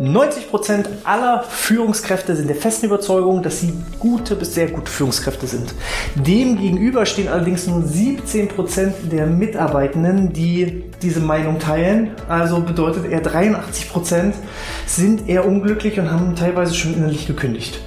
90% aller Führungskräfte sind der festen Überzeugung, dass sie gute bis sehr gute Führungskräfte sind. Demgegenüber stehen allerdings nur 17% der Mitarbeitenden, die diese Meinung teilen. Also bedeutet eher 83% sind eher unglücklich und haben teilweise schon innerlich gekündigt.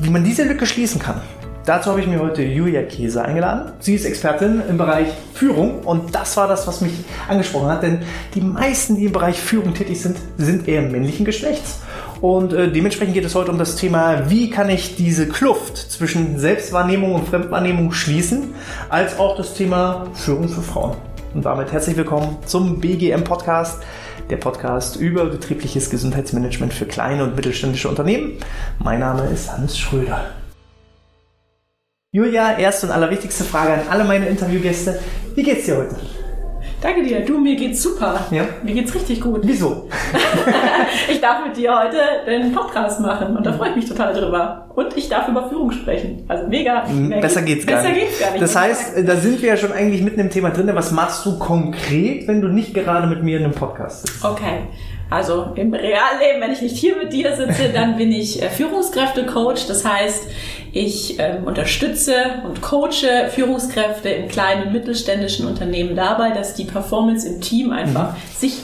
Wie man diese Lücke schließen kann, Dazu habe ich mir heute Julia Käse eingeladen. Sie ist Expertin im Bereich Führung und das war das, was mich angesprochen hat, denn die meisten, die im Bereich Führung tätig sind, sind eher männlichen Geschlechts. Und äh, dementsprechend geht es heute um das Thema, wie kann ich diese Kluft zwischen Selbstwahrnehmung und Fremdwahrnehmung schließen, als auch das Thema Führung für Frauen. Und damit herzlich willkommen zum BGM Podcast, der Podcast über betriebliches Gesundheitsmanagement für kleine und mittelständische Unternehmen. Mein Name ist Hannes Schröder. Julia, erste und allerwichtigste Frage an alle meine Interviewgäste. Wie geht's dir heute? Danke dir. Du, mir geht's super. Ja? Mir geht's richtig gut. Wieso? ich darf mit dir heute den Podcast machen und da freue ich mich total drüber. Und ich darf über Führung sprechen. Also mega. Besser geht's gar besser nicht. Geht's gar nicht. Das heißt, da sind wir ja schon eigentlich mitten im Thema drin. Was machst du konkret, wenn du nicht gerade mit mir in einem Podcast sitzt? Okay. Also im Realleben, wenn ich nicht hier mit dir sitze, dann bin ich äh, Führungskräfte-Coach. Das heißt, ich ähm, unterstütze und coache Führungskräfte in kleinen und mittelständischen Unternehmen dabei, dass die Performance im Team einfach mhm. sich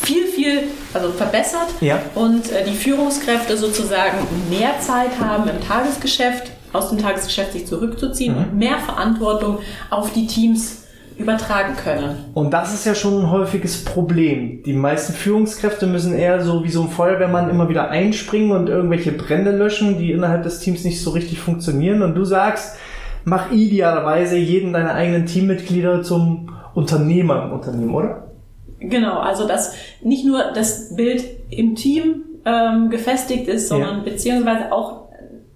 viel, viel also verbessert ja. und äh, die Führungskräfte sozusagen mehr Zeit haben im Tagesgeschäft, aus dem Tagesgeschäft sich zurückzuziehen mhm. und mehr Verantwortung auf die Teams übertragen können. Und das ist ja schon ein häufiges Problem. Die meisten Führungskräfte müssen eher so wie so ein Feuerwehrmann immer wieder einspringen und irgendwelche Brände löschen, die innerhalb des Teams nicht so richtig funktionieren. Und du sagst, mach idealerweise jeden deiner eigenen Teammitglieder zum Unternehmer im Unternehmen, oder? Genau, also dass nicht nur das Bild im Team ähm, gefestigt ist, sondern ja. beziehungsweise auch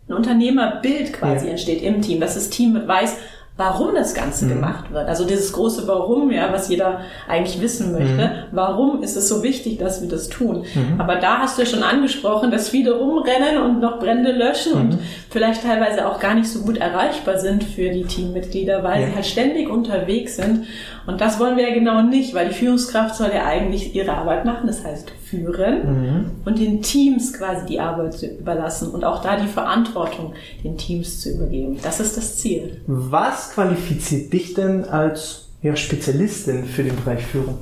ein Unternehmerbild quasi ja. entsteht im Team, dass das Team weiß, warum das Ganze mhm. gemacht wird. Also dieses große Warum, ja, was jeder eigentlich wissen möchte. Mhm. Warum ist es so wichtig, dass wir das tun? Mhm. Aber da hast du ja schon angesprochen, dass viele rumrennen und noch Brände löschen und mhm. vielleicht teilweise auch gar nicht so gut erreichbar sind für die Teammitglieder, weil ja. sie halt ständig unterwegs sind. Und das wollen wir ja genau nicht, weil die Führungskraft soll ja eigentlich ihre Arbeit machen, das heißt führen mhm. und den Teams quasi die Arbeit zu überlassen und auch da die Verantwortung den Teams zu übergeben. Das ist das Ziel. Was qualifiziert dich denn als ja, Spezialistin für den Bereich Führung?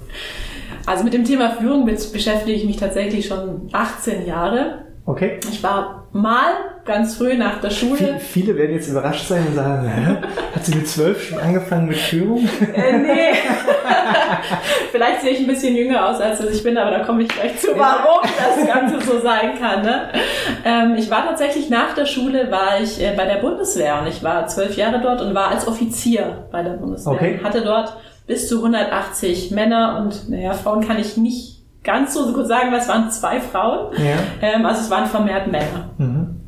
Also mit dem Thema Führung beschäftige ich mich tatsächlich schon 18 Jahre. Okay. Ich war mal ganz früh nach der Schule. Viele, werden jetzt überrascht sein und sagen, Hä? hat sie mit zwölf schon angefangen mit Führung? Äh, nee. Vielleicht sehe ich ein bisschen jünger aus, als ich bin, aber da komme ich gleich zu, warum das Ganze so sein kann. Ne? Ähm, ich war tatsächlich nach der Schule, war ich äh, bei der Bundeswehr und ich war zwölf Jahre dort und war als Offizier bei der Bundeswehr. Okay. Hatte dort bis zu 180 Männer und naja, Frauen kann ich nicht ganz so gut sagen, weil es waren zwei Frauen. Ja. Ähm, also es waren vermehrt Männer. Mhm.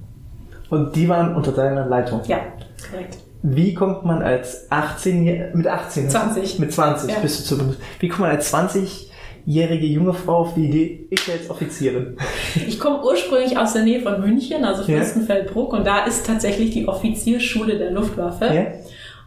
Und die waren unter deiner Leitung? Ja, korrekt. Wie kommt man als 18 mit 18 20 mit 20 ja. bist du zu Wie kommt man als 20 jährige junge Frau auf die Idee, ich werde jetzt Offizierin? Ich komme ursprünglich aus der Nähe von München, also Fürstenfeldbruck, ja. und da ist tatsächlich die Offizierschule der Luftwaffe. Ja.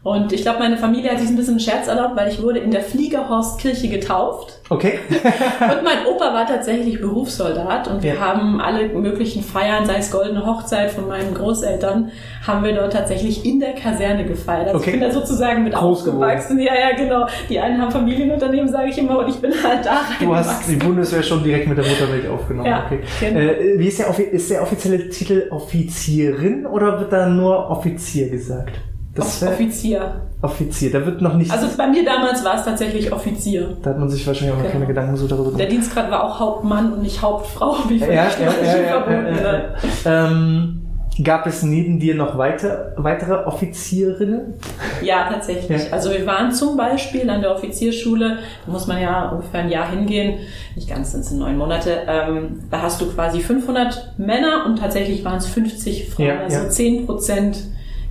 Und ich glaube, meine Familie hat sich ein bisschen einen Scherz erlaubt, weil ich wurde in der Fliegerhorstkirche getauft. Okay. und mein Opa war tatsächlich Berufssoldat und wir haben alle möglichen Feiern, sei es goldene Hochzeit von meinen Großeltern, haben wir dort tatsächlich in der Kaserne gefeiert. Also okay. ich bin da sozusagen mit Groß aufgewachsen. Geworden. Ja, ja, genau. Die einen haben Familienunternehmen, sage ich immer, und ich bin halt da Du hast die Bundeswehr schon direkt mit der Muttermilch aufgenommen. Ja, okay. Genau. Äh, wie ist der, ist der offizielle Titel Offizierin oder wird da nur Offizier gesagt? Das Offizier. Offizier, da wird noch nicht. Also bei mir damals war es tatsächlich Offizier. Da hat man sich wahrscheinlich auch genau. keine Gedanken so darüber gemacht. Der Dienstgrad war auch Hauptmann und nicht Hauptfrau, wie ja, ja, ja, ja, ja, ähm, Gab es neben dir noch weiter, weitere Offizierinnen? Ja, tatsächlich. Also wir waren zum Beispiel an der Offizierschule, da muss man ja ungefähr ein Jahr hingehen, nicht ganz, sind es neun Monate, ähm, da hast du quasi 500 Männer und tatsächlich waren es 50 Frauen, also ja. 10 Prozent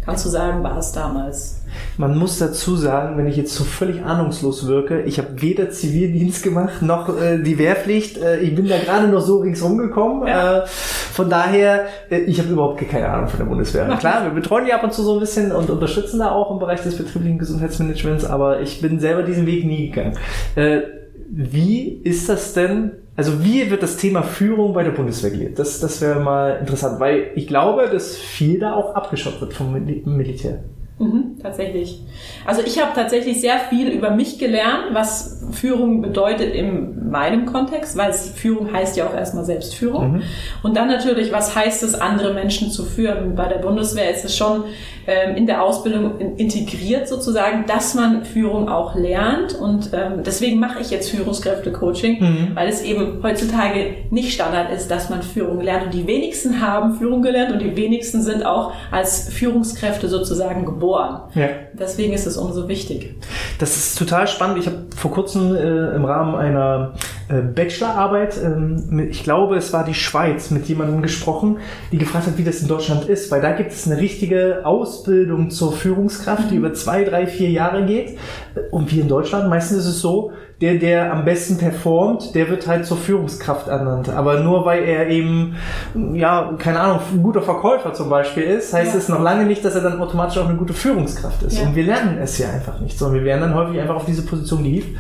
kannst du sagen, war es damals. Man muss dazu sagen, wenn ich jetzt so völlig ahnungslos wirke, ich habe weder Zivildienst gemacht noch äh, die Wehrpflicht. Äh, ich bin da gerade noch so ringsrum gekommen. Ja. Äh, von daher, äh, ich habe überhaupt keine Ahnung von der Bundeswehr. Ach, Klar, wir betreuen die ab und zu so ein bisschen und unterstützen da auch im Bereich des betrieblichen Gesundheitsmanagements, aber ich bin selber diesen Weg nie gegangen. Äh, wie ist das denn Also wie wird das Thema Führung bei der Bundeswehr gelebt? Das, das wäre mal interessant, weil ich glaube, dass viel da auch abgeschottet wird vom Militär. Mhm, tatsächlich. Also ich habe tatsächlich sehr viel über mich gelernt, was Führung bedeutet in meinem Kontext, weil Führung heißt ja auch erstmal Selbstführung. Mhm. Und dann natürlich, was heißt es, andere Menschen zu führen? Bei der Bundeswehr ist es schon ähm, in der Ausbildung integriert sozusagen, dass man Führung auch lernt. Und ähm, deswegen mache ich jetzt Führungskräfte-Coaching, mhm. weil es eben heutzutage nicht Standard ist, dass man Führung lernt. Und die wenigsten haben Führung gelernt und die wenigsten sind auch als Führungskräfte sozusagen geboren. Ja. Deswegen ist es umso wichtig. Das ist total spannend. Ich habe vor kurzem äh, im Rahmen einer äh, Bachelorarbeit, mit, ich glaube, es war die Schweiz, mit jemandem gesprochen, die gefragt hat, wie das in Deutschland ist, weil da gibt es eine richtige Ausbildung zur Führungskraft, die mhm. über zwei, drei, vier Jahre geht. Und wie in Deutschland, meistens ist es so, der, der am besten performt, der wird halt zur Führungskraft ernannt. Aber nur weil er eben, ja, keine Ahnung, ein guter Verkäufer zum Beispiel ist, heißt ja. es noch lange nicht, dass er dann automatisch auch eine gute Führungskraft ist. Ja. Und wir lernen es ja einfach nicht, sondern wir werden dann häufig einfach auf diese Position gehievt,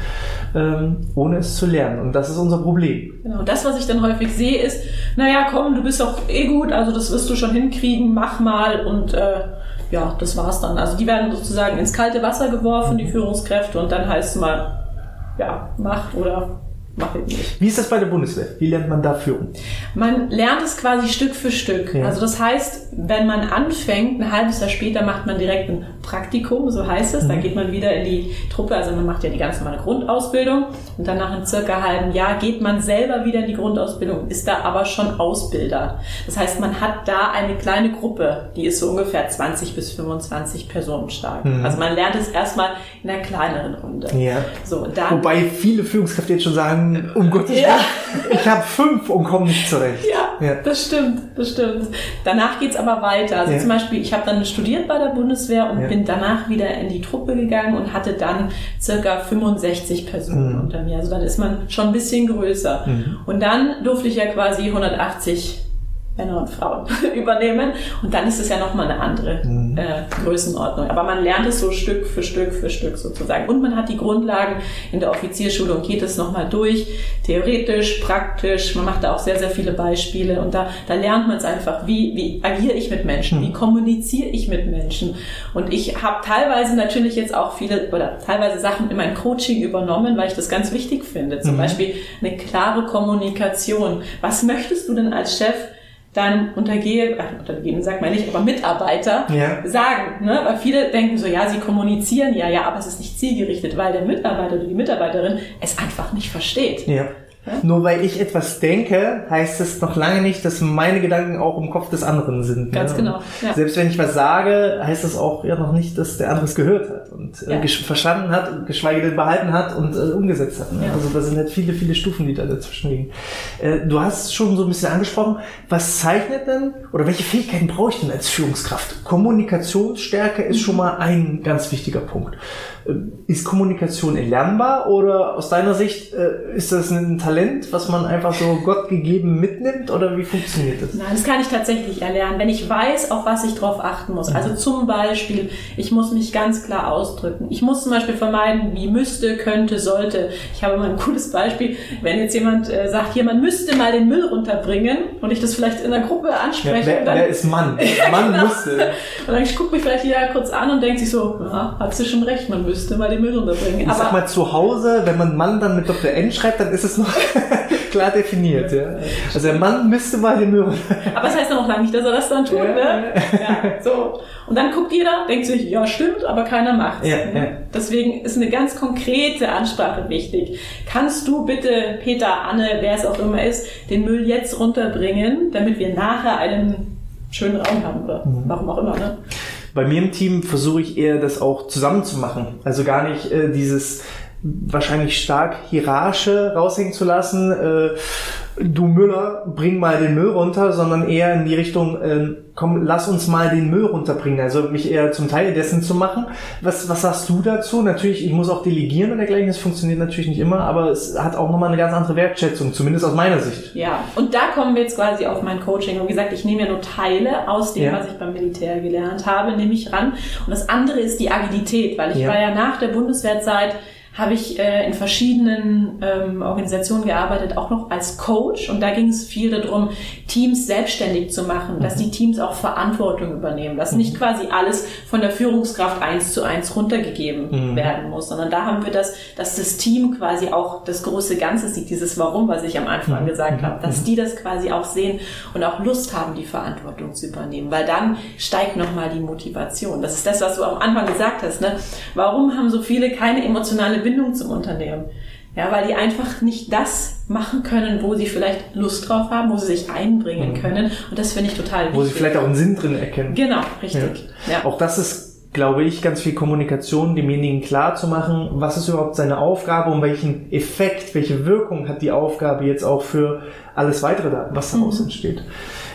ähm, ohne es zu lernen. Und das ist unser Problem. Genau, das, was ich dann häufig sehe, ist, naja, komm, du bist doch eh gut, also das wirst du schon hinkriegen, mach mal und äh, ja, das war's dann. Also die werden sozusagen ins kalte Wasser geworfen, die Führungskräfte, und dann heißt es mal, ja, mach oder mache ich nicht. Wie ist das bei der Bundeswehr? Wie lernt man da Führung? Man lernt es quasi Stück für Stück. Ja. Also das heißt, wenn man anfängt, ein halbes Jahr später macht man direkt ein Praktikum, so heißt es. Mhm. Dann geht man wieder in die Truppe, also man macht ja die ganz normale Grundausbildung und dann nach einem circa halben Jahr geht man selber wieder in die Grundausbildung, ist da aber schon Ausbilder. Das heißt, man hat da eine kleine Gruppe, die ist so ungefähr 20 bis 25 Personen stark. Mhm. Also man lernt es erstmal in einer kleineren Runde. Ja. So, dann, Wobei viele Führungskräfte jetzt schon sagen, um Gottes Willen, ja. ich habe fünf und komme nicht zurecht. Ja, ja, das stimmt, das stimmt. Danach geht's aber weiter. Also ja. zum Beispiel, ich habe dann studiert bei der Bundeswehr und bin danach wieder in die Truppe gegangen und hatte dann circa 65 Personen mhm. unter mir. Also dann ist man schon ein bisschen größer. Mhm. Und dann durfte ich ja quasi 180 Männer und Frauen übernehmen. Und dann ist es ja nochmal eine andere mhm. äh, Größenordnung. Aber man lernt es so Stück für Stück für Stück sozusagen. Und man hat die Grundlagen in der Offizierschulung, geht es nochmal durch, theoretisch, praktisch. Man macht da auch sehr, sehr viele Beispiele. Und da, da lernt man es einfach, wie, wie agiere ich mit Menschen, mhm. wie kommuniziere ich mit Menschen. Und ich habe teilweise natürlich jetzt auch viele oder teilweise Sachen in mein Coaching übernommen, weil ich das ganz wichtig finde. Zum mhm. Beispiel eine klare Kommunikation. Was möchtest du denn als Chef dann Untergehe, ach, Untergehen sagt man nicht, aber Mitarbeiter ja. sagen. Ne? Weil viele denken so, ja, sie kommunizieren ja, ja, aber es ist nicht zielgerichtet, weil der Mitarbeiter oder die Mitarbeiterin es einfach nicht versteht. Ja. Nur weil ich etwas denke, heißt es noch lange nicht, dass meine Gedanken auch im Kopf des anderen sind. Ganz ne? genau. Ja. Selbst wenn ich was sage, heißt das auch ja noch nicht, dass der andere es gehört hat und äh, ja. äh, verstanden hat, geschweige denn behalten hat und äh, umgesetzt hat. Ne? Ja. Also da sind halt viele, viele Stufen, die da dazwischen liegen. Äh, du hast schon so ein bisschen angesprochen, was zeichnet denn oder welche Fähigkeiten brauche ich denn als Führungskraft? Kommunikationsstärke ist schon mal ein ganz wichtiger Punkt. Äh, ist Kommunikation erlernbar oder aus deiner Sicht äh, ist das ein Talent, was man einfach so Gott gegeben mitnimmt oder wie funktioniert das? Nein, das kann ich tatsächlich erlernen, wenn ich weiß, auf was ich drauf achten muss. Also mhm. zum Beispiel, ich muss mich ganz klar ausdrücken. Ich muss zum Beispiel vermeiden, wie müsste, könnte, sollte. Ich habe mal ein cooles Beispiel, wenn jetzt jemand äh, sagt, hier, man müsste mal den Müll runterbringen und ich das vielleicht in der Gruppe anspreche. Ja, wer, dann, wer ist Mann? Mann genau. müsste. Und dann guckt mich vielleicht jeder kurz an und denkt sich so, ja, hat sie schon recht, man müsste müsste mal den Müll runterbringen. Ich Aber sag mal, zu Hause, wenn man Mann dann mit Dr. N schreibt, dann ist es noch klar definiert. Ja. Also der Mann müsste mal den Müll runterbringen. Aber das heißt noch lange nicht, dass er das dann tut. Ja, ne? ja, so. Und dann guckt jeder, denkt sich, ja stimmt, aber keiner macht ja, ja. Deswegen ist eine ganz konkrete Ansprache wichtig. Kannst du bitte, Peter, Anne, wer es auch immer ist, den Müll jetzt runterbringen, damit wir nachher einen schönen Raum haben oder mhm. warum auch immer. Ne? Bei mir im Team versuche ich eher das auch zusammen zu machen. Also gar nicht äh, dieses wahrscheinlich stark hierarchische raushängen zu lassen. Äh, du Müller, bring mal den Müll runter, sondern eher in die Richtung, äh, komm, lass uns mal den Müll runterbringen. Also mich eher zum Teil dessen zu machen. Was, was sagst du dazu? Natürlich, ich muss auch delegieren und dergleichen. Das funktioniert natürlich nicht immer, aber es hat auch nochmal eine ganz andere Wertschätzung, zumindest aus meiner Sicht. Ja, und da kommen wir jetzt quasi auf mein Coaching. Und wie gesagt, ich nehme ja nur Teile aus dem, ja. was ich beim Militär gelernt habe, nehme ich ran. Und das andere ist die Agilität, weil ich ja. war ja nach der Bundeswehrzeit habe ich äh, in verschiedenen ähm, Organisationen gearbeitet, auch noch als Coach. Und da ging es viel darum, Teams selbstständig zu machen, dass die Teams auch Verantwortung übernehmen, dass nicht quasi alles von der Führungskraft eins zu eins runtergegeben mhm. werden muss, sondern da haben wir das, dass das Team quasi auch das große Ganze sieht, dieses Warum, was ich am Anfang mhm. gesagt habe, dass mhm. die das quasi auch sehen und auch Lust haben, die Verantwortung zu übernehmen, weil dann steigt nochmal die Motivation. Das ist das, was du am Anfang gesagt hast. Ne? Warum haben so viele keine emotionale Bindung zum Unternehmen? Ja, weil die einfach nicht das machen können, wo sie vielleicht Lust drauf haben, wo sie sich einbringen mhm. können. Und das finde ich total wichtig. Wo sie vielleicht auch einen Sinn drin erkennen. Genau, richtig. Ja. ja. Auch das ist, glaube ich, ganz viel Kommunikation, demjenigen klar zu machen, was ist überhaupt seine Aufgabe und welchen Effekt, welche Wirkung hat die Aufgabe jetzt auch für alles weitere, was daraus mhm. entsteht.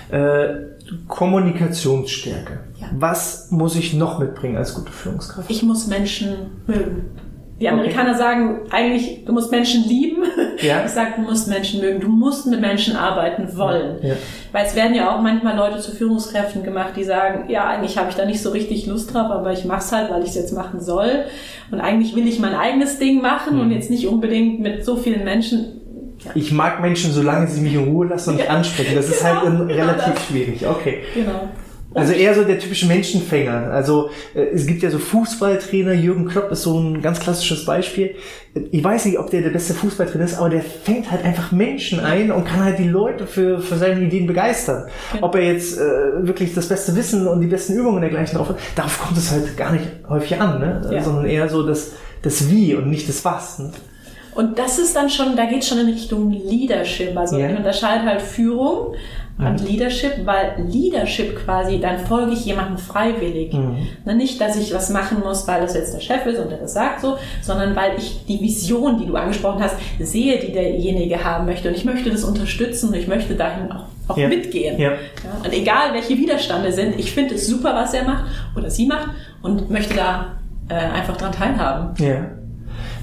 Äh, Kommunikationsstärke. Ja. Was muss ich noch mitbringen als gute Führungskraft? Ich muss Menschen mögen. Die Amerikaner okay. sagen eigentlich, du musst Menschen lieben. Ja. Ich sage, du musst Menschen mögen. Du musst mit Menschen arbeiten wollen. Ja. Weil es werden ja auch manchmal Leute zu Führungskräften gemacht, die sagen, ja, eigentlich habe ich da nicht so richtig Lust drauf, aber ich mache es halt, weil ich es jetzt machen soll. Und eigentlich will ich mein eigenes Ding machen mhm. und jetzt nicht unbedingt mit so vielen Menschen ja. Ich mag Menschen, solange sie mich in Ruhe lassen und nicht ansprechen. Das ist halt genau, relativ genau schwierig. Okay. Genau. Also eher so der typische Menschenfänger. Also äh, es gibt ja so Fußballtrainer, Jürgen Klopp ist so ein ganz klassisches Beispiel. Ich weiß nicht, ob der der beste Fußballtrainer ist, aber der fängt halt einfach Menschen ein und kann halt die Leute für, für seine Ideen begeistern. Ob er jetzt äh, wirklich das beste Wissen und die besten Übungen dergleichen drauf hat, darauf kommt es halt gar nicht häufig an, ne? Ja. sondern eher so das, das Wie und nicht das Was. Ne? Und das ist dann schon, da geht schon in Richtung Leadership. Also yeah. ich unterscheide halt Führung und mhm. Leadership, weil Leadership quasi, dann folge ich jemandem freiwillig. Mhm. Ne, nicht, dass ich was machen muss, weil das jetzt der Chef ist und der das sagt so, sondern weil ich die Vision, die du angesprochen hast, sehe, die derjenige haben möchte. Und ich möchte das unterstützen und ich möchte dahin auch, auch ja. mitgehen. Ja. Ja, und egal, welche Widerstände sind, ich finde es super, was er macht oder sie macht und möchte da äh, einfach dran teilhaben. Ja.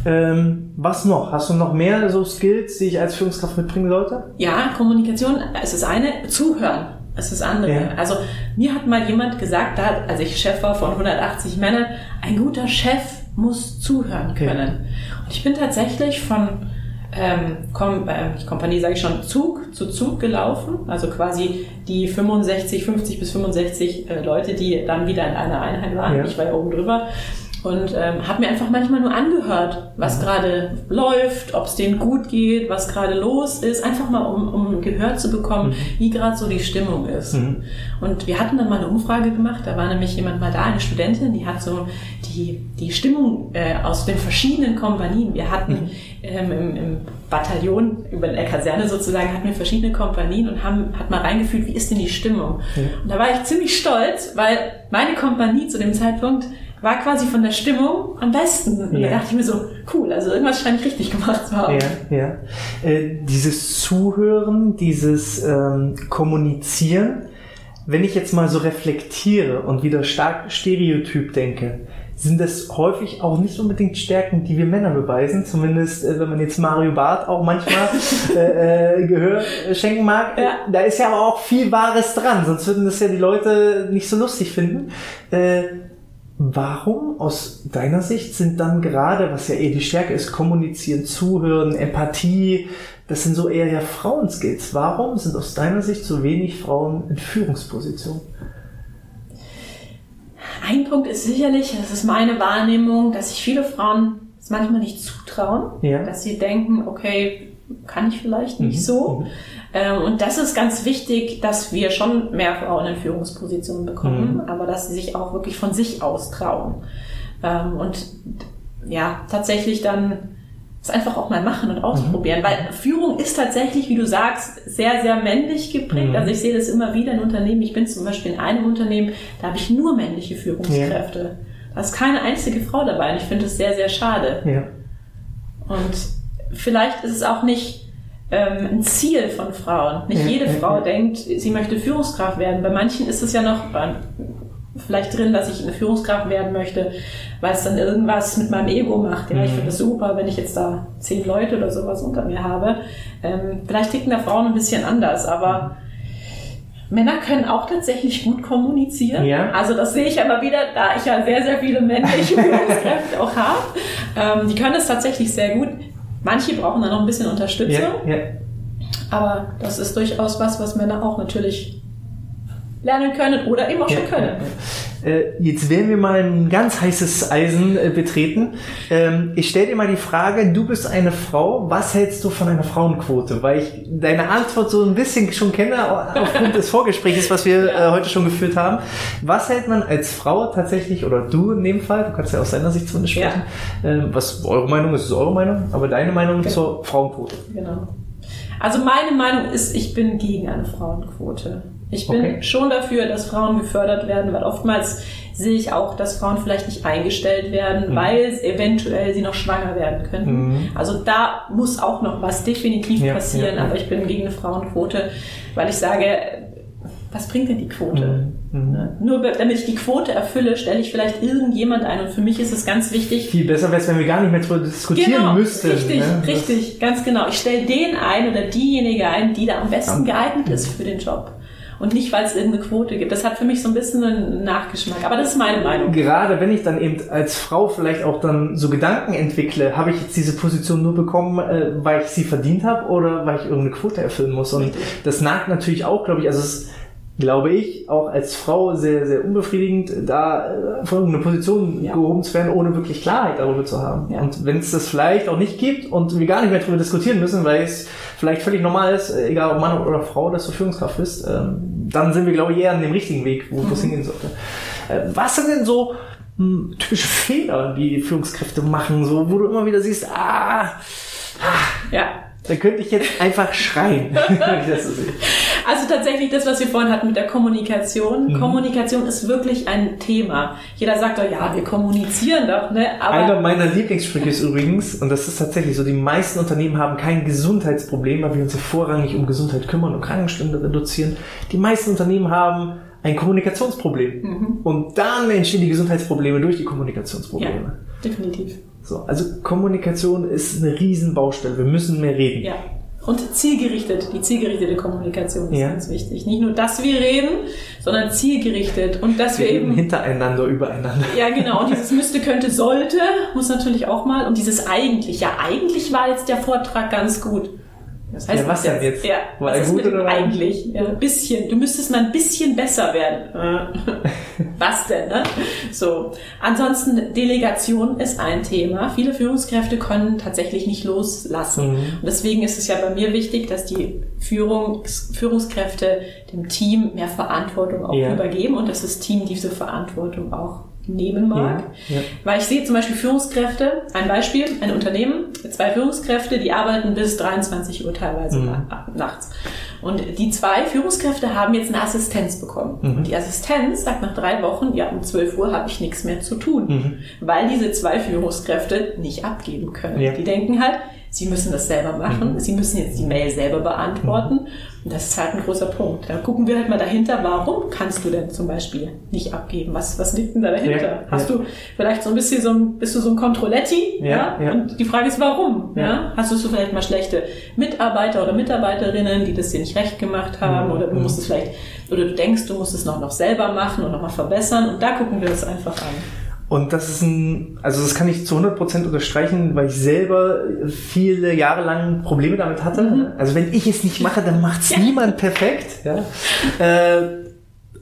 Ähm, was noch? Hast du noch mehr so Skills, die ich als Führungskraft mitbringen sollte? Ja, Kommunikation es ist eine, zuhören. Es ist andere. Ja. Also mir hat mal jemand gesagt, da, als ich Chef war von 180 Männern, ein guter Chef muss zuhören können. Okay. Und ich bin tatsächlich von ähm, Kom äh, Kompanie, sage ich schon, Zug zu Zug gelaufen. Also quasi die 65, 50 bis 65 äh, Leute, die dann wieder in einer Einheit waren. Ja. Ich war ja oben drüber und ähm, habe mir einfach manchmal nur angehört, was gerade läuft, ob es denen gut geht, was gerade los ist, einfach mal um, um Gehör zu bekommen, mhm. wie gerade so die Stimmung ist. Mhm. Und wir hatten dann mal eine Umfrage gemacht, da war nämlich jemand mal da, eine Studentin, die hat so die, die Stimmung äh, aus den verschiedenen Kompanien. Wir hatten mhm. ähm, im, im Bataillon, über der Kaserne sozusagen, hatten wir verschiedene Kompanien und haben, hat mal reingefühlt, wie ist denn die Stimmung? Und da war ich ziemlich stolz, weil meine Kompanie zu dem Zeitpunkt war quasi von der Stimmung am besten. Und ja. da dachte ich mir so, cool, also irgendwas scheine ich richtig gemacht zu haben. Ja, ja. Äh, dieses Zuhören, dieses ähm, Kommunizieren, wenn ich jetzt mal so reflektiere und wieder stark stereotyp denke, sind das häufig auch nicht unbedingt Stärken, die wir Männer beweisen. Zumindest, äh, wenn man jetzt Mario Barth auch manchmal äh, äh, Gehör schenken mag. Ja. Da ist ja aber auch viel Wahres dran, sonst würden das ja die Leute nicht so lustig finden. Äh, Warum aus deiner Sicht sind dann gerade, was ja eh die Stärke ist, kommunizieren, zuhören, Empathie, das sind so eher ja Frauenskills. Warum sind aus deiner Sicht so wenig Frauen in Führungspositionen? Ein Punkt ist sicherlich, das ist meine Wahrnehmung, dass sich viele Frauen es manchmal nicht zutrauen, ja. dass sie denken, okay, kann ich vielleicht nicht mhm. so. Mhm. Ähm, und das ist ganz wichtig, dass wir schon mehr Frauen in Führungspositionen bekommen, mhm. aber dass sie sich auch wirklich von sich aus trauen. Ähm, und ja, tatsächlich dann es einfach auch mal machen und ausprobieren, mhm. weil Führung ist tatsächlich, wie du sagst, sehr, sehr männlich geprägt. Mhm. Also ich sehe das immer wieder in Unternehmen. Ich bin zum Beispiel in einem Unternehmen, da habe ich nur männliche Führungskräfte. Ja. Da ist keine einzige Frau dabei und ich finde das sehr, sehr schade. Ja. Und vielleicht ist es auch nicht ähm, ein Ziel von Frauen. Nicht jede Frau denkt, sie möchte Führungskraft werden. Bei manchen ist es ja noch vielleicht drin, dass ich eine Führungskraft werden möchte, weil es dann irgendwas mit meinem Ego macht. Ja, ich finde es super, wenn ich jetzt da zehn Leute oder sowas unter mir habe. Ähm, vielleicht ticken da Frauen ein bisschen anders, aber Männer können auch tatsächlich gut kommunizieren. Ja. Also das sehe ich aber wieder, da ich ja sehr, sehr viele männliche Führungskräfte auch habe. Ähm, die können das tatsächlich sehr gut. Manche brauchen da noch ein bisschen Unterstützung. Ja, ja. Aber das ist durchaus was, was Männer auch natürlich lernen können oder eben auch schon können. Äh, jetzt werden wir mal ein ganz heißes Eisen äh, betreten. Ähm, ich stelle dir mal die Frage, du bist eine Frau, was hältst du von einer Frauenquote? Weil ich deine Antwort so ein bisschen schon kenne aufgrund des Vorgesprächs, was wir äh, heute schon geführt haben. Was hält man als Frau tatsächlich, oder du in dem Fall, du kannst ja aus deiner Sicht zumindest sprechen, ja. Ähm, was eure Meinung ist, ist eure Meinung, aber deine Meinung genau. zur Frauenquote? Genau. Also meine Meinung ist, ich bin gegen eine Frauenquote. Ich bin okay. schon dafür, dass Frauen gefördert werden, weil oftmals sehe ich auch, dass Frauen vielleicht nicht eingestellt werden, mhm. weil eventuell sie noch schwanger werden könnten. Mhm. Also da muss auch noch was definitiv ja, passieren, ja, aber ich bin gegen eine Frauenquote, weil ich sage, was bringt denn die Quote? Mhm. mhm. Ne? Nur damit ich die Quote erfülle, stelle ich vielleicht irgendjemand ein. Und für mich ist es ganz wichtig. Viel besser wäre es, wenn wir gar nicht mehr darüber diskutieren genau, müssten. Richtig, ne? richtig, ganz genau. Ich stelle den ein oder diejenige ein, die da am besten geeignet ist für den Job und nicht, weil es irgendeine Quote gibt. Das hat für mich so ein bisschen einen Nachgeschmack. Aber das ist meine Meinung. Gerade wenn ich dann eben als Frau vielleicht auch dann so Gedanken entwickle, habe ich jetzt diese Position nur bekommen, äh, weil ich sie verdient habe oder weil ich irgendeine Quote erfüllen muss. Und das nagt natürlich auch, glaube ich, also es glaube ich, auch als Frau sehr, sehr unbefriedigend, da äh, von irgendeiner Position ja. gehoben zu werden, ohne wirklich Klarheit darüber zu haben. Ja. Und wenn es das vielleicht auch nicht gibt und wir gar nicht mehr darüber diskutieren müssen, weil es vielleicht völlig normal ist, äh, egal ob Mann oder Frau, dass du Führungskraft bist, ähm, dann sind wir, glaube ich, eher an dem richtigen Weg, wo mhm. es hingehen sollte. Äh, was sind denn so hm, typische Fehler, die Führungskräfte machen, so, wo du immer wieder siehst, ah, ah ja, da könnte ich jetzt einfach schreien, wenn ich das so sehe. Also tatsächlich das, was wir vorhin hatten mit der Kommunikation. Mhm. Kommunikation ist wirklich ein Thema. Jeder sagt doch, ja, wir kommunizieren doch, ne? Aber Einer meiner Lieblingssprüche ist übrigens, und das ist tatsächlich so, die meisten Unternehmen haben kein Gesundheitsproblem, weil wir uns ja vorrangig um Gesundheit kümmern und Krankenstände reduzieren. Die meisten Unternehmen haben ein Kommunikationsproblem. Mhm. Und dann entstehen die Gesundheitsprobleme durch die Kommunikationsprobleme. Ja, definitiv. So, also Kommunikation ist eine Riesenbaustelle. Wir müssen mehr reden. Ja. Und zielgerichtet, die zielgerichtete Kommunikation ist ja. ganz wichtig. Nicht nur, dass wir reden, sondern zielgerichtet und dass wir, wir eben hintereinander, übereinander. Ja, genau. Und dieses müsste, könnte, sollte muss natürlich auch mal. Und dieses eigentlich. Ja, eigentlich war jetzt der Vortrag ganz gut. Das heißt, ja, was denn jetzt? Ja, War was ist gut mit oder eigentlich? Ja, ein bisschen. Du müsstest mal ein bisschen besser werden. was denn, ne? So. Ansonsten, Delegation ist ein Thema. Viele Führungskräfte können tatsächlich nicht loslassen. Mhm. Und deswegen ist es ja bei mir wichtig, dass die Führungs Führungskräfte dem Team mehr Verantwortung auch ja. übergeben und dass das Team diese Verantwortung auch nehmen mag. Ja, ja. Weil ich sehe zum Beispiel Führungskräfte, ein Beispiel, ein Unternehmen, zwei Führungskräfte, die arbeiten bis 23 Uhr teilweise mhm. nachts. Und die zwei Führungskräfte haben jetzt eine Assistenz bekommen. Mhm. Und die Assistenz sagt nach drei Wochen, ja, um 12 Uhr habe ich nichts mehr zu tun. Mhm. Weil diese zwei Führungskräfte nicht abgeben können. Ja. Die denken halt, sie müssen das selber machen, mhm. sie müssen jetzt die Mail selber beantworten. Mhm. Und das ist halt ein großer Punkt. Dann gucken wir halt mal dahinter, warum kannst du denn zum Beispiel nicht abgeben? Was, was liegt denn da dahinter? Ja, Hast ja. du vielleicht so ein bisschen so ein, bist du so ein Controletti? Ja, ja? Und die Frage ist, warum? Ja. Hast du so vielleicht mal schlechte Mitarbeiter oder Mitarbeiterinnen, die das dir nicht recht gemacht haben? Mhm. Oder du musst es vielleicht, oder du denkst, du musst es noch, noch selber machen und nochmal verbessern. Und da gucken wir das einfach an. Und das ist ein, also das kann ich zu 100% unterstreichen, weil ich selber viele Jahre lang Probleme damit hatte. Mhm. Also wenn ich es nicht mache, dann macht es ja. niemand perfekt. Ja? Äh,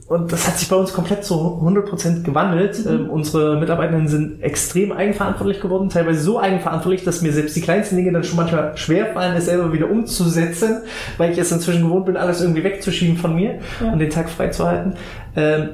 und das hat sich bei uns komplett zu 100% gewandelt. Mhm. Ähm, unsere Mitarbeitenden sind extrem eigenverantwortlich geworden, teilweise so eigenverantwortlich, dass mir selbst die kleinsten Dinge dann schon manchmal schwerfallen, es selber wieder umzusetzen, weil ich es inzwischen gewohnt bin, alles irgendwie wegzuschieben von mir ja. und den Tag freizuhalten. Ähm,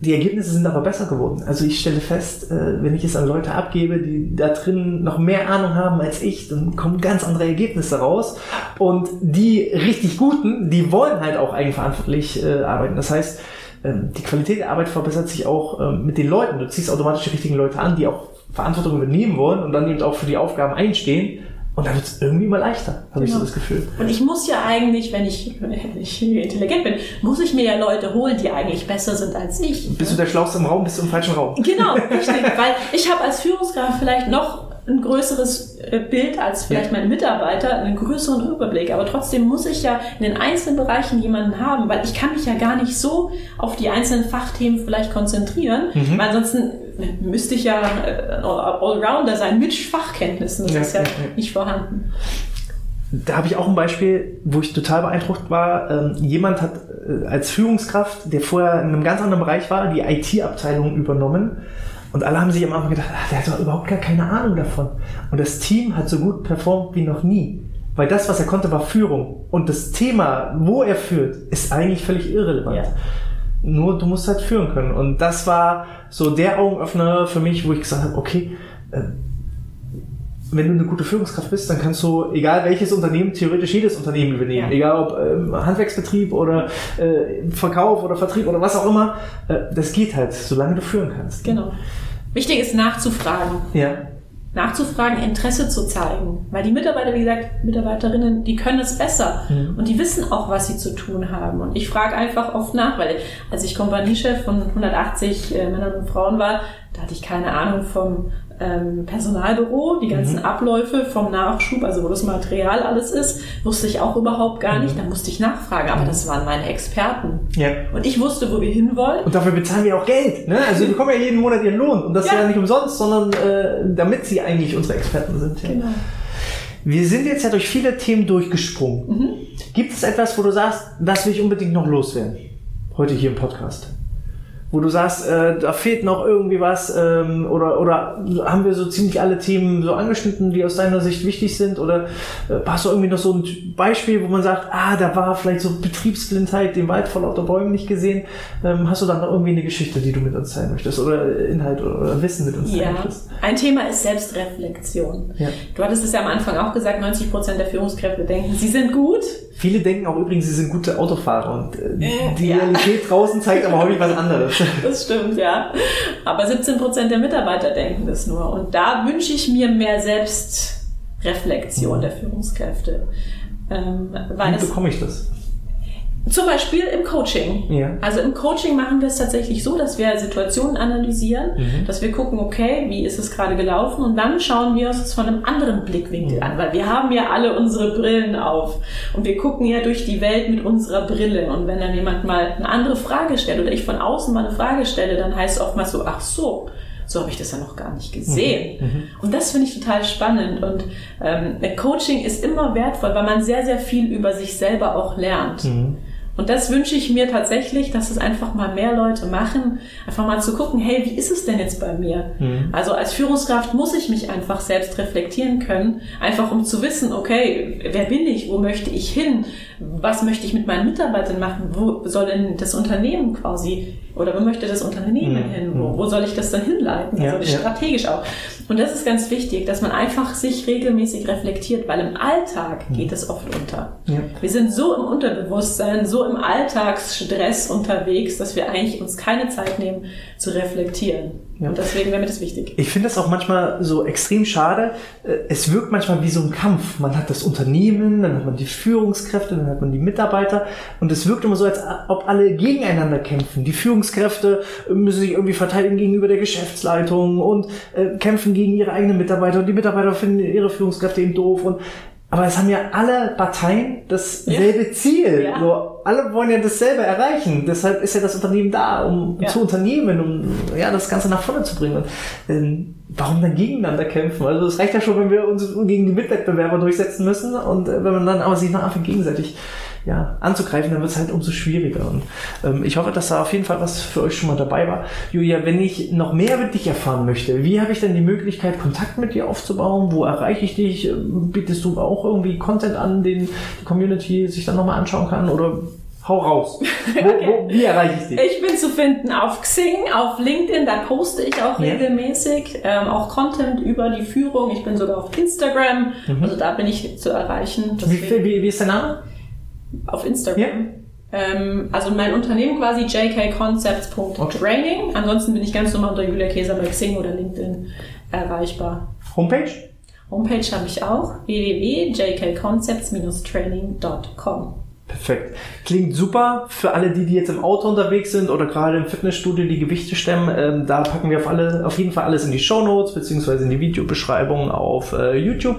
die Ergebnisse sind aber besser geworden. Also ich stelle fest, äh, wenn ich es an Leute abgebe, die da drin noch mehr Ahnung haben als ich, dann kommen ganz andere Ergebnisse raus. Und die richtig guten, die wollen halt auch eigenverantwortlich äh, arbeiten. Das heißt, ähm, die Qualität der Arbeit verbessert sich auch ähm, mit den Leuten. Du ziehst automatisch die richtigen Leute an, die auch Verantwortung übernehmen wollen und dann eben auch für die Aufgaben einstehen. Und dann wird es irgendwie immer leichter, habe genau. ich so genau. das Gefühl. Und ich muss ja eigentlich, wenn ich, wenn ich intelligent bin, muss ich mir ja Leute holen, die eigentlich besser sind als ich. Bist du der Schlauste im Raum, bist du im falschen Raum. Genau, richtig. weil ich habe als Führungskraft vielleicht noch ein größeres äh, Bild als vielleicht ja. mein Mitarbeiter, einen größeren Überblick. Aber trotzdem muss ich ja in den einzelnen Bereichen jemanden haben, weil ich kann mich ja gar nicht so auf die einzelnen Fachthemen vielleicht konzentrieren, mhm. weil ansonsten müsste ich ja äh, Allrounder sein mit Fachkenntnissen. Das ja, ist ja, ja, nicht vorhanden. Da habe ich auch ein Beispiel, wo ich total beeindruckt war. Ähm, jemand hat äh, als Führungskraft, der vorher in einem ganz anderen Bereich war, die IT-Abteilung übernommen. Und alle haben sich am Anfang gedacht, ach, der hat doch überhaupt gar keine Ahnung davon. Und das Team hat so gut performt wie noch nie. Weil das, was er konnte, war Führung. Und das Thema, wo er führt, ist eigentlich völlig irrelevant. Ja. Nur du musst halt führen können. Und das war so der Augenöffner für mich, wo ich gesagt habe, okay, äh, wenn du eine gute Führungskraft bist, dann kannst du, egal welches Unternehmen, theoretisch jedes Unternehmen übernehmen. Ja. Egal ob ähm, Handwerksbetrieb oder äh, Verkauf oder Vertrieb oder was auch immer. Äh, das geht halt, solange du führen kannst. Genau. Wichtig ist nachzufragen. Ja. Nachzufragen, Interesse zu zeigen. Weil die Mitarbeiter, wie gesagt, Mitarbeiterinnen, die können es besser. Mhm. Und die wissen auch, was sie zu tun haben. Und ich frage einfach oft nach, weil als ich Kompaniechef von 180 äh, Männern und Frauen war, da hatte ich keine Ahnung vom ähm, Personalbüro, die ganzen mhm. Abläufe vom Nachschub, also wo das Material alles ist, wusste ich auch überhaupt gar nicht. Mhm. Da musste ich nachfragen, aber das waren meine Experten. Ja. Und ich wusste, wo wir hinwollen. Und dafür bezahlen wir auch Geld. Ne? Also die bekommen ja jeden Monat ihren Lohn. Und das ja, ja nicht umsonst, sondern äh, damit sie eigentlich unsere Experten sind. Ja. Genau. Wir sind jetzt ja durch viele Themen durchgesprungen. Mhm. Gibt es etwas, wo du sagst, das will ich unbedingt noch loswerden? Heute hier im Podcast wo du sagst, äh, da fehlt noch irgendwie was ähm, oder, oder haben wir so ziemlich alle Themen so angeschnitten, die aus deiner Sicht wichtig sind oder äh, hast du irgendwie noch so ein Beispiel, wo man sagt, ah, da war vielleicht so Betriebsblindheit, den Wald vor lauter Bäumen nicht gesehen. Ähm, hast du dann noch irgendwie eine Geschichte, die du mit uns teilen möchtest oder Inhalt oder Wissen mit uns teilen ja. möchtest? Ein Thema ist Selbstreflexion. Ja. Du hattest es ja am Anfang auch gesagt, 90 Prozent der Führungskräfte denken, sie sind gut, Viele denken auch übrigens, sie sind gute Autofahrer und äh, die ja. Realität draußen zeigt aber häufig was anderes. Das stimmt, ja. Aber 17 Prozent der Mitarbeiter denken das nur. Und da wünsche ich mir mehr Selbstreflexion der Führungskräfte. Ähm, Wie bekomme ich das? Zum Beispiel im Coaching. Ja. Also im Coaching machen wir es tatsächlich so, dass wir Situationen analysieren, mhm. dass wir gucken, okay, wie ist es gerade gelaufen und dann schauen wir uns es von einem anderen Blickwinkel mhm. an, weil wir haben ja alle unsere Brillen auf und wir gucken ja durch die Welt mit unserer Brille und wenn dann jemand mal eine andere Frage stellt oder ich von außen mal eine Frage stelle, dann heißt es oftmals so, ach so, so habe ich das ja noch gar nicht gesehen. Mhm. mhm. Und das finde ich total spannend. Und ähm, Coaching ist immer wertvoll, weil man sehr, sehr viel über sich selber auch lernt. Mhm. Und das wünsche ich mir tatsächlich, dass es einfach mal mehr Leute machen, einfach mal zu gucken, hey, wie ist es denn jetzt bei mir? Mhm. Also als Führungskraft muss ich mich einfach selbst reflektieren können, einfach um zu wissen, okay, wer bin ich, wo möchte ich hin, was möchte ich mit meinen Mitarbeitern machen, wo soll denn das Unternehmen quasi oder wo möchte das Unternehmen mhm. hin, wo, wo, soll ich das dann hinleiten, also ja, strategisch ja. auch. Und das ist ganz wichtig, dass man einfach sich regelmäßig reflektiert, weil im Alltag mhm. geht es oft unter. Ja. Wir sind so im Unterbewusstsein, so im Alltagsstress unterwegs, dass wir eigentlich uns keine Zeit nehmen zu reflektieren. Ja. Und deswegen wäre mir das wichtig. Ich finde das auch manchmal so extrem schade. Äh, es wirkt manchmal wie so ein Kampf. Man hat das Unternehmen, dann hat man die Führungskräfte, dann hat man die Mitarbeiter. Und es wirkt immer so, als ob alle gegeneinander kämpfen. Die Führungskräfte müssen sich irgendwie verteidigen gegenüber der Geschäftsleitung und äh, kämpfen gegen ihre eigenen Mitarbeiter. Und die Mitarbeiter finden ihre Führungskräfte eben doof. Und aber es haben ja alle Parteien dasselbe ja. Ziel. Ja. So, alle wollen ja dasselbe erreichen. Deshalb ist ja das Unternehmen da, um ja. zu unternehmen, um ja das Ganze nach vorne zu bringen. Und, ähm, warum dann gegeneinander kämpfen? Also es reicht ja schon, wenn wir uns gegen die Mitwettbewerber durchsetzen müssen und äh, wenn man dann aber sich nachher gegenseitig ja, anzugreifen, dann wird es halt umso schwieriger. Und ähm, ich hoffe, dass da auf jeden Fall was für euch schon mal dabei war. Julia, wenn ich noch mehr mit dich erfahren möchte, wie habe ich denn die Möglichkeit, Kontakt mit dir aufzubauen? Wo erreiche ich dich? Bietest du auch irgendwie Content an, den die Community sich dann nochmal anschauen kann? Oder Hau raus. Wo, okay. wo, wie erreiche ich dich? Ich bin zu finden auf Xing, auf LinkedIn, da poste ich auch ja. regelmäßig. Ähm, auch Content über die Führung. Ich bin sogar auf Instagram. Mhm. Also da bin ich zu erreichen. Wie, wie, wie ist der Name? Auf Instagram. Ja. Ähm, also mein Unternehmen quasi jkconcepts.training. Okay. Ansonsten bin ich ganz normal unter Julia Käser bei Xing oder LinkedIn erreichbar. Homepage? Homepage habe ich auch www.jkconcepts-training.com. Perfekt. Klingt super für alle die, die jetzt im Auto unterwegs sind oder gerade im Fitnessstudio die Gewichte stemmen. Ähm, da packen wir auf, alle, auf jeden Fall alles in die Show Notes beziehungsweise in die Videobeschreibung auf äh, YouTube.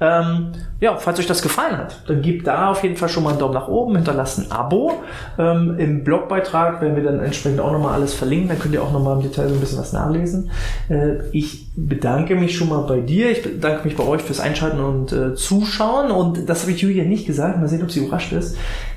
Ähm, ja, falls euch das gefallen hat, dann gebt da auf jeden Fall schon mal einen Daumen nach oben, hinterlasst ein Abo. Ähm, Im Blogbeitrag werden wir dann entsprechend auch nochmal alles verlinken, dann könnt ihr auch nochmal im Detail so ein bisschen was nachlesen. Äh, ich bedanke mich schon mal bei dir, ich bedanke mich bei euch fürs Einschalten und äh, Zuschauen und das habe ich Julia nicht gesagt, mal sehen, ob sie überrascht ist.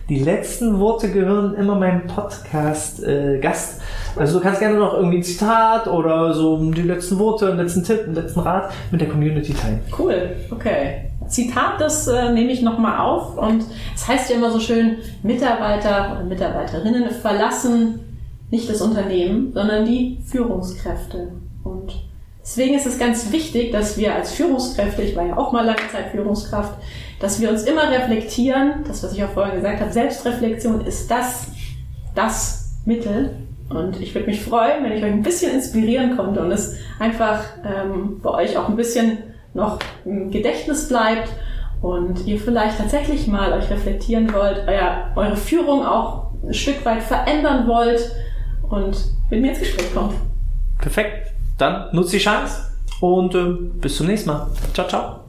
Die letzten Worte gehören immer meinem Podcast-Gast. Äh, also du kannst gerne noch irgendwie ein Zitat oder so die letzten Worte, einen letzten Tipp, einen letzten Rat mit der Community teilen. Cool, okay. Zitat, das äh, nehme ich nochmal auf und es das heißt ja immer so schön, Mitarbeiter oder Mitarbeiterinnen verlassen nicht das Unternehmen, sondern die Führungskräfte. Und deswegen ist es ganz wichtig, dass wir als Führungskräfte, ich war ja auch mal lange Zeit Führungskraft, dass wir uns immer reflektieren, das, was ich auch vorher gesagt habe, Selbstreflexion ist das, das Mittel. Und ich würde mich freuen, wenn ich euch ein bisschen inspirieren konnte und es einfach ähm, bei euch auch ein bisschen noch im Gedächtnis bleibt und ihr vielleicht tatsächlich mal euch reflektieren wollt, euer, eure Führung auch ein Stück weit verändern wollt und mit mir ins Gespräch kommt. Perfekt. Dann nutzt die Chance und äh, bis zum nächsten Mal. Ciao, ciao.